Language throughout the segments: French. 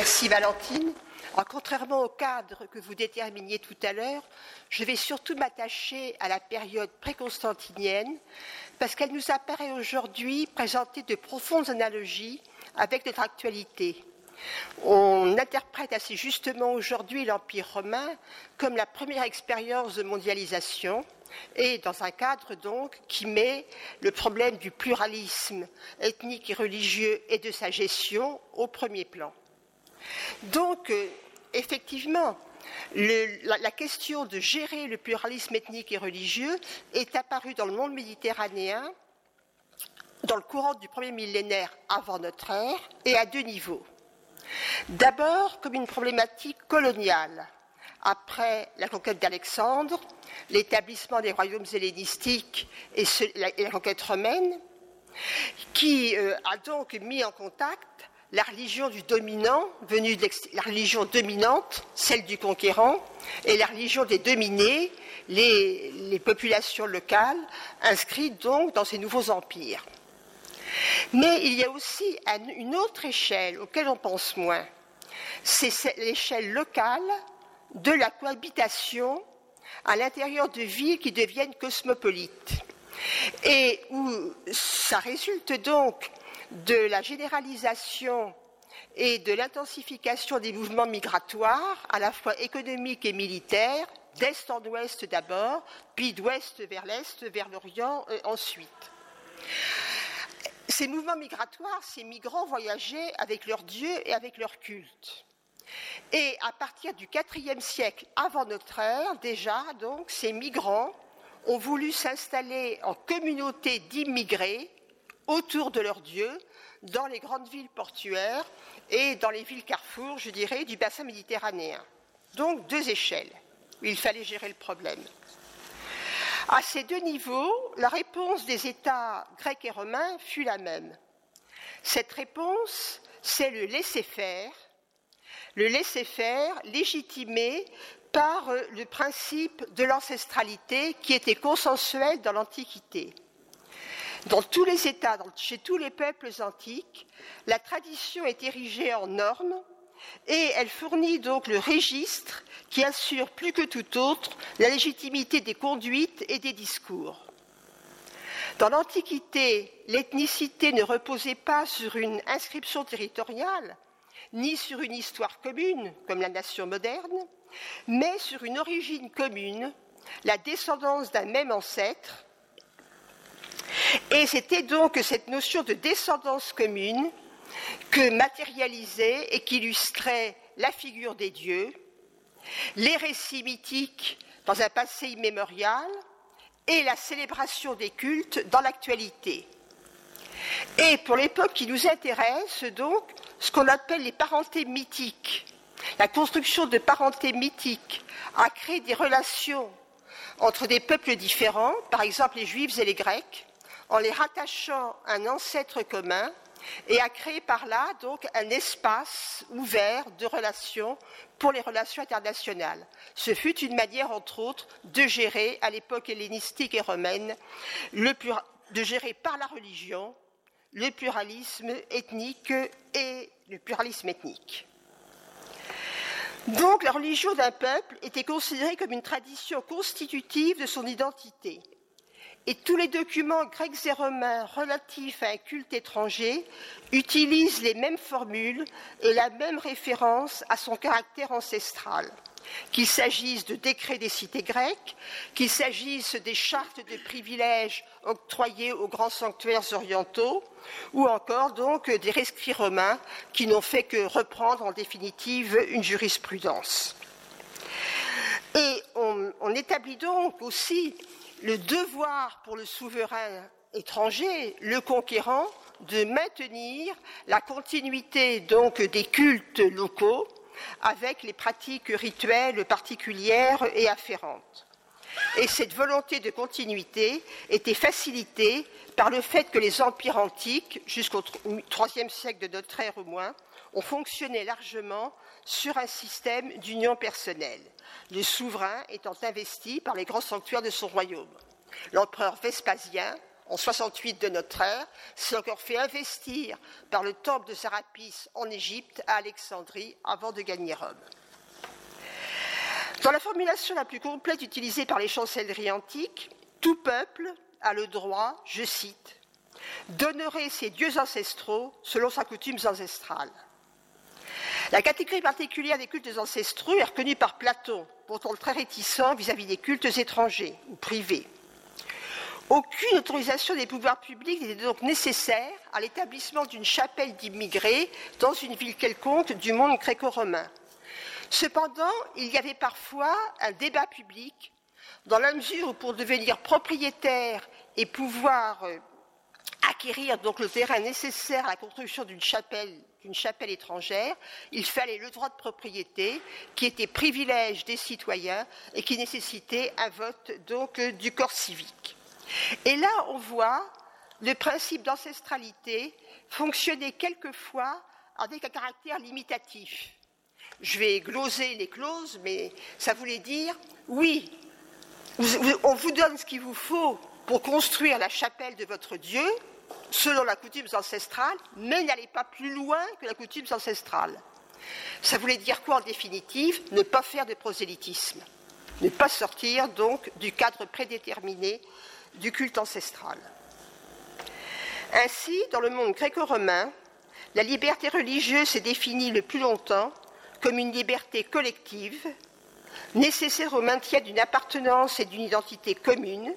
Merci Valentine. contrairement au cadre que vous déterminiez tout à l'heure, je vais surtout m'attacher à la période préconstantinienne parce qu'elle nous apparaît aujourd'hui présenter de profondes analogies avec notre actualité. On interprète assez justement aujourd'hui l'Empire romain comme la première expérience de mondialisation et dans un cadre donc qui met le problème du pluralisme ethnique et religieux et de sa gestion au premier plan. Donc, euh, effectivement, la, question de gérer le pluralisme ethnique et religieux est apparue dans le monde méditerranéen dans le courant du premier millénaire avant notre ère et à deux niveaux. D'abord comme une problématique coloniale, après la conquête d'Alexandre, l'établissement des royaumes hellénistiques et, la, conquête romaine, qui euh, a donc mis en contact la religion du dominant, la religion dominante, celle du conquérant, et la religion des dominés, les populations locales, inscrites donc dans ces nouveaux empires. Mais il y a aussi une autre échelle auquel on pense moins. C'est l'échelle locale de la cohabitation à l'intérieur de villes qui deviennent cosmopolites. Et où ça résulte donc de la généralisation et de l'intensification des mouvements migratoires, à la fois économiques et militaires, d'est en ouest d'abord, puis d'ouest vers l'est, vers l'Orient euh, ensuite. Ces mouvements migratoires, ces migrants voyageaient avec leur Dieu et avec leur culte. Et à partir du IVe siècle avant notre ère, déjà, donc, ces migrants ont voulu s'installer en communauté d'immigrés autour de leur Dieu, dans les grandes villes portuaires et dans les villes carrefours, je dirais, du bassin méditerranéen. Donc deux échelles où il fallait gérer le problème. À ces deux niveaux, la réponse des États grecs et romains fut la même. Cette réponse, c'est le laisser-faire, le laisser-faire légitimé par le principe de l'ancestralité qui était consensuel dans l'Antiquité. Dans tous les États, chez tous les peuples antiques, la tradition est érigée en normes et elle fournit donc le registre qui assure plus que tout autre la légitimité des conduites et des discours. Dans l'Antiquité, l'ethnicité ne reposait pas sur une inscription territoriale, ni sur une histoire commune, comme la nation moderne, mais sur une origine commune, la descendance d'un même ancêtre. Et c'était donc cette notion de descendance commune que matérialisait et qu'illustrait la figure des dieux, les récits mythiques dans un passé immémorial et la célébration des cultes dans l'actualité. Et pour l'époque qui nous intéresse, donc, ce qu'on appelle les parentés mythiques. La construction de parentés mythiques a créé des relations entre des peuples différents, par exemple les Juifs et les Grecs, en les rattachant à un ancêtre commun et a créé par là donc un espace ouvert de relations pour les relations internationales. Ce fut une manière, entre autres, de gérer, à l'époque hellénistique et romaine, de gérer par la religion le pluralisme ethnique et le pluralisme ethnique. Donc la religion d'un peuple était considérée comme une tradition constitutive de son identité et tous les documents grecs et romains relatifs à un culte étranger utilisent les mêmes formules et la même référence à son caractère ancestral. Qu'il s'agisse de décrets des cités grecques, qu'il s'agisse des chartes de privilèges octroyées aux grands sanctuaires orientaux, ou encore donc des rescrits romains qui n'ont fait que reprendre en définitive une jurisprudence. Et on, on établit donc aussi le devoir pour le souverain étranger, le conquérant, de maintenir la continuité des cultes locaux avec les pratiques rituelles particulières et afférentes. Et cette volonté de continuité était facilitée par le fait que les empires antiques, jusqu'au IIIe siècle de notre ère au moins, ont fonctionné largement sur un système d'union personnelle, le souverain étant investi par les grands sanctuaires de son royaume. L'empereur Vespasien, en 68 de notre ère, s'est encore fait investir par le temple de Sarapis en Égypte, à Alexandrie, avant de gagner Rome. Dans la formulation la plus complète utilisée par les chancelleries antiques, tout peuple a le droit, je cite, d'honorer ses dieux ancestraux selon sa coutume ancestrale. La catégorie particulière des cultes ancestraux est reconnue par Platon, pourtant très réticent vis-à-vis des cultes étrangers ou privés. Aucune autorisation des pouvoirs publics n'était donc nécessaire à l'établissement d'une chapelle d'immigrés dans une ville quelconque du monde gréco-romain. Cependant, il y avait parfois un débat public dans la mesure où pour devenir propriétaire et pouvoir euh, acquérir donc le terrain nécessaire à la construction d'une chapelle, étrangère, il fallait le droit de propriété qui était privilège des citoyens et qui nécessitait un vote donc euh, du corps civique. Et là, on voit le principe d'ancestralité fonctionner quelquefois avec un caractère limitatif. Je vais gloser les clauses, mais ça voulait dire oui, on vous donne ce qu'il vous faut pour construire la chapelle de votre Dieu, selon la coutume ancestrale, mais n'allez pas plus loin que la coutume ancestrale. Ça voulait dire quoi en définitive? Ne pas faire de prosélytisme, ne pas sortir donc du cadre prédéterminé du culte ancestral. Ainsi, dans le monde gréco-romain, la liberté religieuse s'est définie le plus longtemps comme une liberté collective nécessaire au maintien d'une appartenance et d'une identité commune.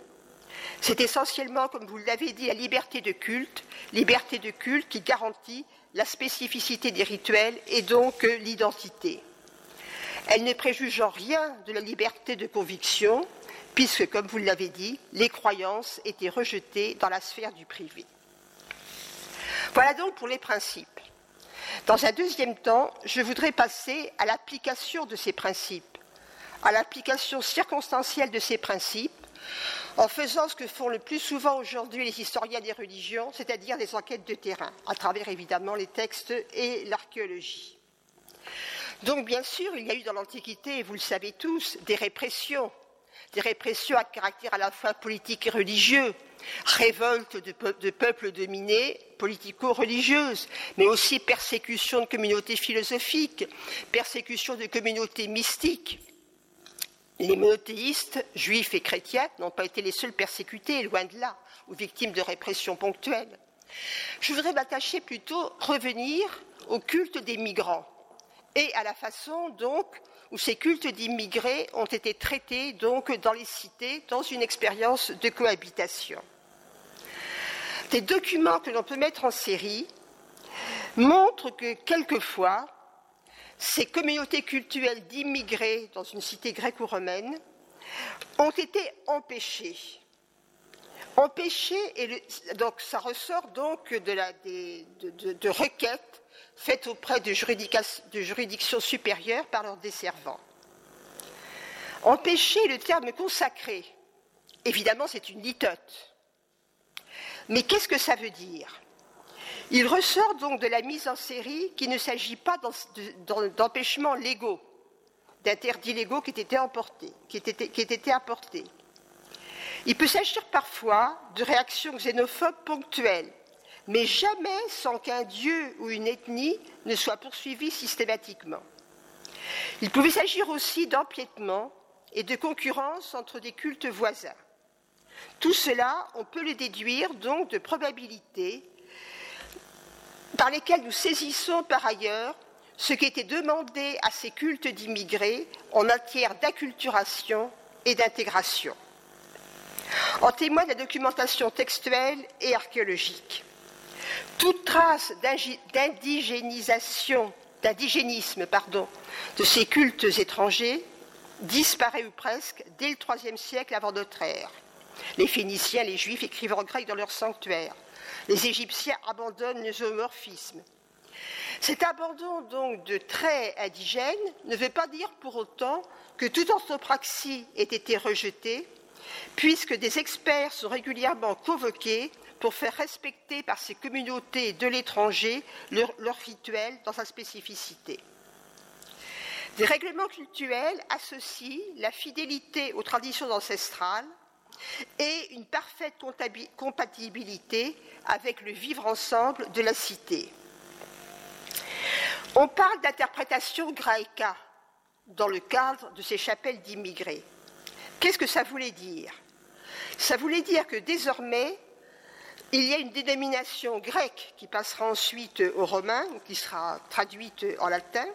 C'est essentiellement, comme vous l'avez dit, la liberté de culte, liberté de culte qui garantit la spécificité des rituels et donc l'identité. Elle ne préjuge en rien de la liberté de conviction, puisque, comme vous l'avez dit, les croyances étaient rejetées dans la sphère du privé. Voilà donc pour les principes. Dans un deuxième temps, je voudrais passer à l'application de ces principes à l'application circonstancielle de ces principes en faisant ce que font le plus souvent aujourd'hui les historiens des religions, c'est-à-dire des enquêtes de terrain, à travers évidemment les textes et l'archéologie. Donc bien sûr, il y a eu dans l'Antiquité, vous le savez tous, des répressions, des répressions à caractère à la fois politique et religieux, révoltes de, de peuples dominés, politico-religieuses, mais aussi persécutions de communautés philosophiques, persécutions de communautés mystiques. Les monothéistes, juifs et chrétiens, n'ont pas été les seuls persécutés, loin de là, ou victimes de répression ponctuelle. Je voudrais m'attacher plutôt revenir au culte des migrants et à la façon donc où ces cultes d'immigrés ont été traités dans les cités dans une expérience de cohabitation. Des documents que l'on peut mettre en série montrent que quelquefois ces communautés culturelles d'immigrés dans une cité gréco-romaine ont été empêchées. Empêchées, et donc ça ressort donc de, requêtes faites auprès de, de juridictions supérieures par leurs desservants. Empêcher le terme consacré, évidemment c'est une litote. Mais qu'est-ce que ça veut dire? Il ressort donc de la mise en série qu'il ne s'agit pas d'empêchements légaux, d'interdits légaux qui étaient, apportés. Il peut s'agir parfois de réactions xénophobes ponctuelles, mais jamais sans qu'un dieu ou une ethnie ne soit poursuivi systématiquement. Il pouvait s'agir aussi d'empiètement et de concurrence entre des cultes voisins. Tout cela, on peut le déduire donc de probabilités par lesquels nous saisissons par ailleurs ce qui était demandé à ces cultes d'immigrés en matière d'acculturation et d'intégration. En témoigne la documentation textuelle et archéologique. Toute trace d'indigénisation, d'indigénisme, pardon, de ces cultes étrangers disparaît ou presque dès le IIIe siècle avant notre ère. Les Phéniciens, les Juifs écrivent en grec dans leurs sanctuaires. Les Égyptiens abandonnent le zoomorphisme. Cet abandon donc de traits indigènes ne veut pas dire pour autant que toute orthopraxie ait été rejetée, puisque des experts sont régulièrement convoqués pour faire respecter par ces communautés de l'étranger leur, leur rituel dans sa spécificité. Des règlements cultuels associent la fidélité aux traditions ancestrales et une parfaite compatibilité avec le vivre ensemble de la cité. On parle d'interprétation graïka dans le cadre de ces chapelles d'immigrés. Qu'est-ce que ça voulait dire? Ça voulait dire que désormais, il y a une dénomination grecque qui passera ensuite au romain, qui sera traduite en latin.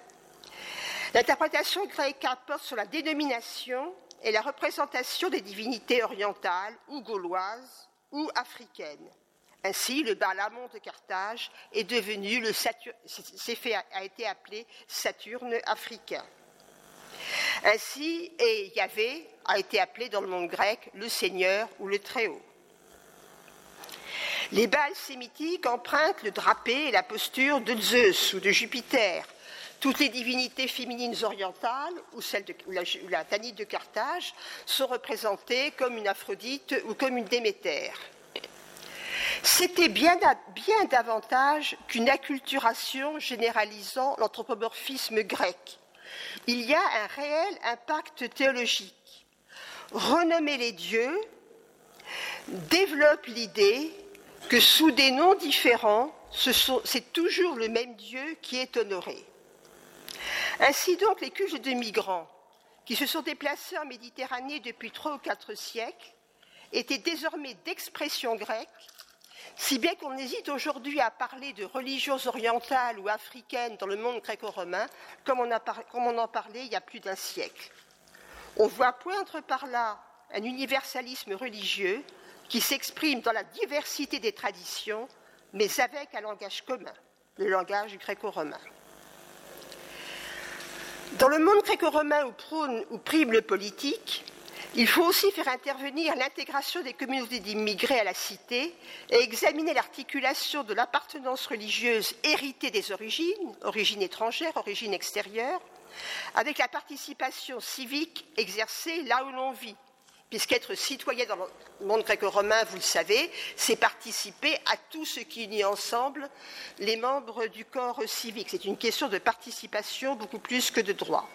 L'interprétation grecque porte sur la dénomination et la représentation des divinités orientales ou gauloises ou africaines. Ainsi, le Balamon de Carthage est devenu le Saturne, a été appelé Saturne africain. Ainsi, et Yahvé a été appelé dans le monde grec le Seigneur ou le Très-Haut. Les Baals sémitiques empruntent le drapé et la posture de Zeus ou de Jupiter. Toutes les divinités féminines orientales ou, celle de, la, Tanite de Carthage sont représentées comme une Aphrodite ou comme une Déméter. C'était bien, bien, davantage qu'une acculturation généralisant l'anthropomorphisme grec. Il y a un réel impact théologique. Renommer les dieux développe l'idée que sous des noms différents, c'est toujours le même Dieu qui est honoré. Ainsi donc, les cultes de migrants, qui se sont déplacés en Méditerranée depuis trois ou quatre siècles, étaient désormais d'expression grecque, si bien qu'on hésite aujourd'hui à parler de religions orientales ou africaines dans le monde gréco-romain, comme, comme, on en parlait il y a plus d'un siècle. On voit poindre par là un universalisme religieux qui s'exprime dans la diversité des traditions, mais avec un langage commun, le langage gréco-romain. Dans le monde gréco-romain où prône ou prime le politique, il faut aussi faire intervenir l'intégration des communautés d'immigrés à la cité et examiner l'articulation de l'appartenance religieuse héritée des origines, origines étrangères, origines extérieures, avec la participation civique exercée là où l'on vit, puisqu'être citoyen dans le monde gréco-romain, vous le savez, c'est participer à tout ce qui unit ensemble les membres du corps civique. C'est une question de participation beaucoup plus que de droit.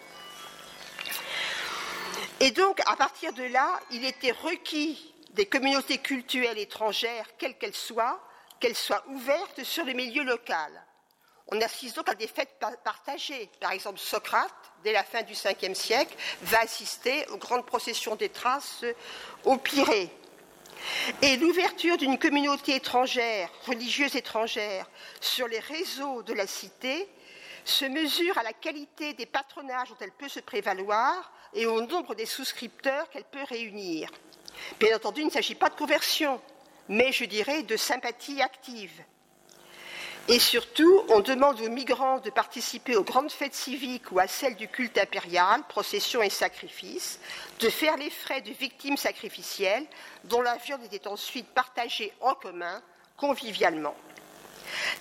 Et donc, à partir de là, il était requis des communautés culturelles étrangères, quelles qu'elles soient, qu'elles soient ouvertes sur le milieu local. On assiste donc à des fêtes partagées. Par exemple, Socrate, dès la fin du Ve siècle, va assister aux grandes processions des Traces au Pirée. Et l'ouverture d'une communauté étrangère, religieuse étrangère, sur les réseaux de la cité se mesure à la qualité des patronages dont elle peut se prévaloir et au nombre des souscripteurs qu'elle peut réunir. Bien entendu, il ne s'agit pas de conversion, mais je dirais de sympathie active. Et surtout, on demande aux migrants de participer aux grandes fêtes civiques ou à celles du culte impérial, processions et sacrifices, de faire les frais de victimes sacrificielles, dont la viande était ensuite partagée en commun, convivialement.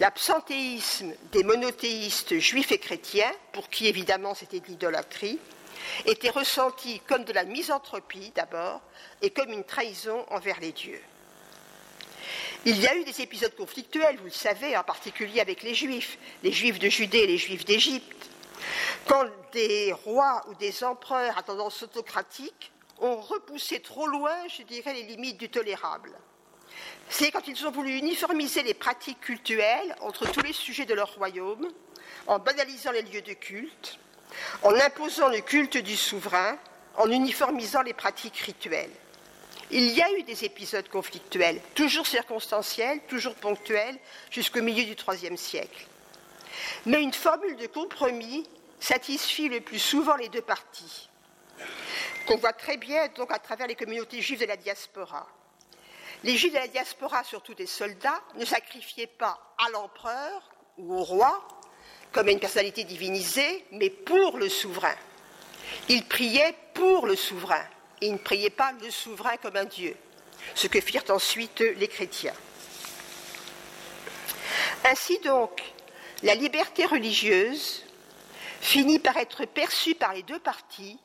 L'absentéisme des monothéistes juifs et chrétiens, pour qui évidemment c'était de l'idolâtrie, était ressenti comme de la misanthropie d'abord et comme une trahison envers les dieux. Il y a eu des épisodes conflictuels, vous le savez, en particulier avec les Juifs, les Juifs de Judée et les Juifs d'Égypte, quand des rois ou des empereurs à tendance autocratique ont repoussé trop loin, je dirais, les limites du tolérable. C'est quand ils ont voulu uniformiser les pratiques cultuelles entre tous les sujets de leur royaume, en banalisant les lieux de culte, en imposant le culte du souverain, en uniformisant les pratiques rituelles. Il y a eu des épisodes conflictuels, toujours circonstanciels, toujours ponctuels, jusqu'au milieu du IIIe siècle. Mais une formule de compromis satisfit le plus souvent les deux parties, qu'on voit très bien donc à travers les communautés juives de la diaspora. Les juifs de la diaspora, surtout des soldats, ne sacrifiaient pas à l'empereur ou au roi comme à une personnalité divinisée, mais pour le souverain. Ils priaient pour le souverain ils ne priaient pas le souverain comme un Dieu, ce que firent ensuite les chrétiens. Ainsi donc, la liberté religieuse finit par être perçue par les deux parties,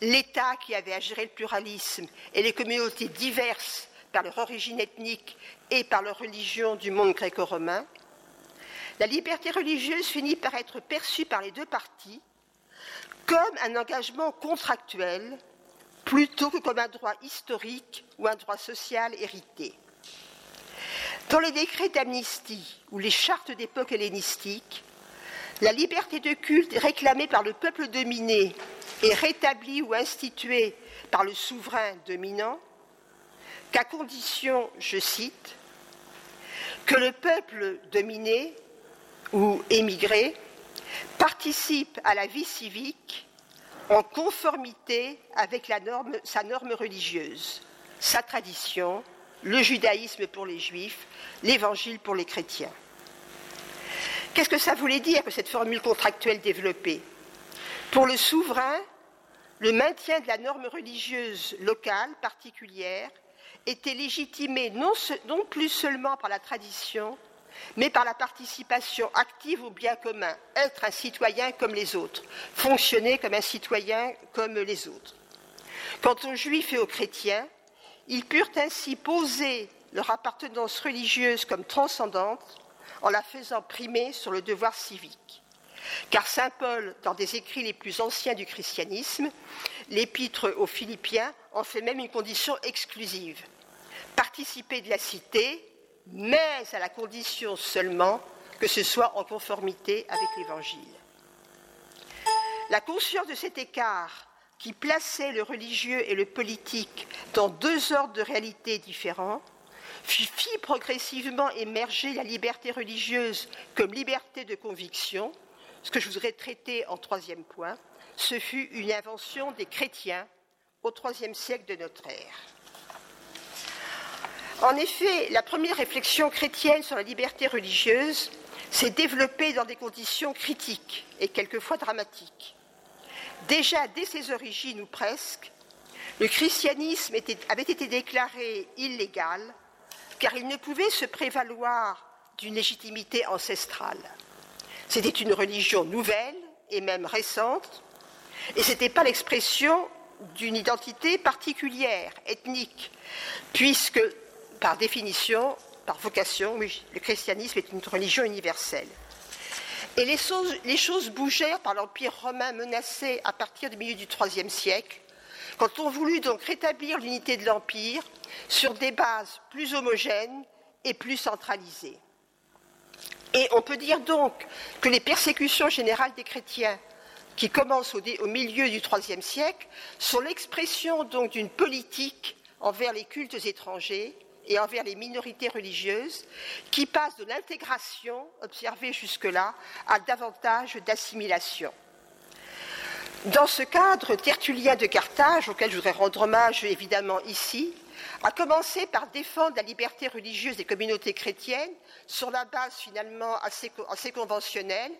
l'État qui avait à gérer le pluralisme et les communautés diverses par leur origine ethnique et par leur religion du monde gréco-romain, la liberté religieuse finit par être perçue par les deux parties comme un engagement contractuel plutôt que comme un droit historique ou un droit social hérité. Dans les décrets d'amnistie ou les chartes d'époque hellénistique, la liberté de culte est réclamée par le peuple dominé et rétablie ou instituée par le souverain dominant, qu'à condition, je cite, que le peuple dominé ou émigré participe à la vie civique en conformité avec sa norme religieuse, sa tradition, le judaïsme pour les juifs, l'évangile pour les chrétiens. Qu'est-ce que ça voulait dire que cette formule contractuelle développée? Pour le souverain, le maintien de la norme religieuse locale particulière était légitimé non, non, plus seulement par la tradition, mais par la participation active au bien commun, être un citoyen comme les autres, fonctionner comme un citoyen comme les autres. Quant aux juifs et aux chrétiens, ils purent ainsi poser leur appartenance religieuse comme transcendante en la faisant primer sur le devoir civique. Car Saint Paul, dans des écrits les plus anciens du christianisme, l'épître aux Philippiens en fait même une condition exclusive. Participer de la cité, mais à la condition seulement que ce soit en conformité avec l'Évangile. La conscience de cet écart qui plaçait le religieux et le politique dans deux ordres de réalité différents fit progressivement émerger la liberté religieuse comme liberté de conviction, ce que je voudrais traiter en troisième point, ce fut une invention des chrétiens au IIIe siècle de notre ère. En effet, la première réflexion chrétienne sur la liberté religieuse s'est développée dans des conditions critiques et quelquefois dramatiques. Déjà dès ses origines ou presque, le christianisme avait été déclaré illégal car il ne pouvait se prévaloir d'une légitimité ancestrale. C'était une religion nouvelle et même récente, et ce n'était pas l'expression d'une identité particulière, ethnique, puisque par définition, par vocation, le christianisme est une religion universelle. Et les choses, bougèrent par l'Empire romain menacé à partir du milieu du IIIe siècle, quand on voulut donc rétablir l'unité de l'Empire sur des bases plus homogènes et plus centralisées. Et on peut dire donc que les persécutions générales des chrétiens, qui commencent au, au milieu du IIIe siècle, sont l'expression donc d'une politique envers les cultes étrangers et envers les minorités religieuses, qui passe de l'intégration observée jusque-là à davantage d'assimilation. Dans ce cadre, Tertullien de Carthage, auquel je voudrais rendre hommage évidemment ici, a commencé par défendre la liberté religieuse des communautés chrétiennes sur la base finalement assez conventionnelle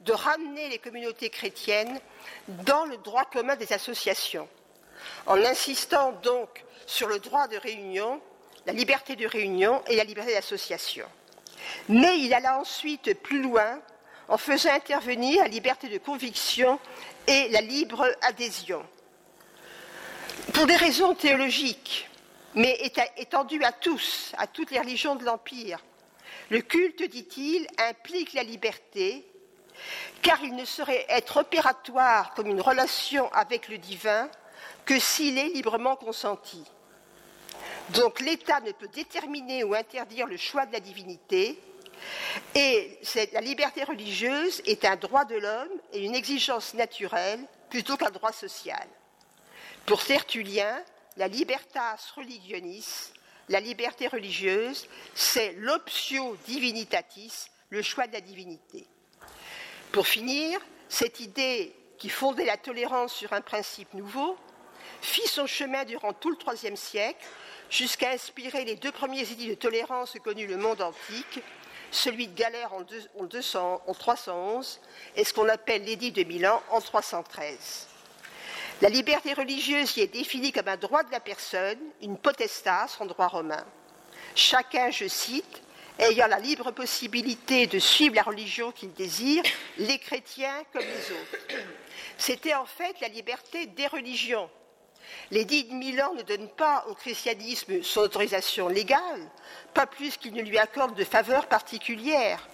de ramener les communautés chrétiennes dans le droit commun des associations, en insistant donc sur le droit de réunion la liberté de réunion et la liberté d'association. Mais il alla ensuite plus loin en faisant intervenir la liberté de conviction et la libre adhésion. Pour des raisons théologiques, mais étendues à tous, à toutes les religions de l'Empire, le culte, dit-il, implique la liberté, car il ne saurait être opératoire comme une relation avec le divin que s'il est librement consenti. Donc l'État ne peut déterminer ou interdire le choix de la divinité, et la liberté religieuse est un droit de l'homme et une exigence naturelle plutôt qu'un droit social. Pour Tertullien, la libertas religionis, la liberté religieuse, c'est l'optio divinitatis, le choix de la divinité. Pour finir, cette idée qui fondait la tolérance sur un principe nouveau fit son chemin durant tout le IIIe siècle jusqu'à inspirer les deux premiers édits de tolérance que connut le monde antique, celui de Galère en, 311 et ce qu'on appelle l'édit de Milan en 313. La liberté religieuse y est définie comme un droit de la personne, une potestas en droit romain. Chacun, je cite, ayant la libre possibilité de suivre la religion qu'il désire, les chrétiens comme les autres. C'était en fait la liberté des religions, L'édit de Milan ne donne pas au christianisme son autorisation légale, pas plus qu'il ne lui accorde de faveurs particulières.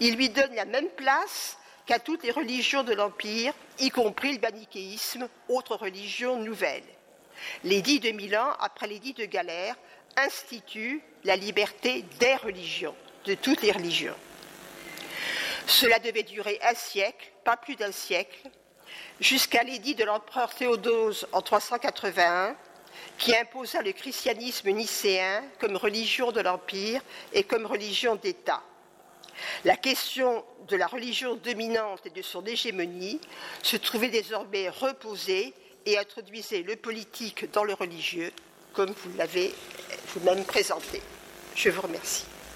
Il lui donne la même place qu'à toutes les religions de l'Empire, y compris le manichéisme, autre religion nouvelle. l'édit de Milan, après l'édit de Galère, institue la liberté des religions, de toutes les religions. Cela devait durer un siècle, pas plus d'un siècle, jusqu'à l'édit de l'empereur Théodose en 381, qui imposa le christianisme nicéen comme religion de l'Empire et comme religion d'État. La question de la religion dominante et de son hégémonie se trouvait désormais reposée et introduisait le politique dans le religieux, comme vous l'avez vous-même présenté. Je vous remercie.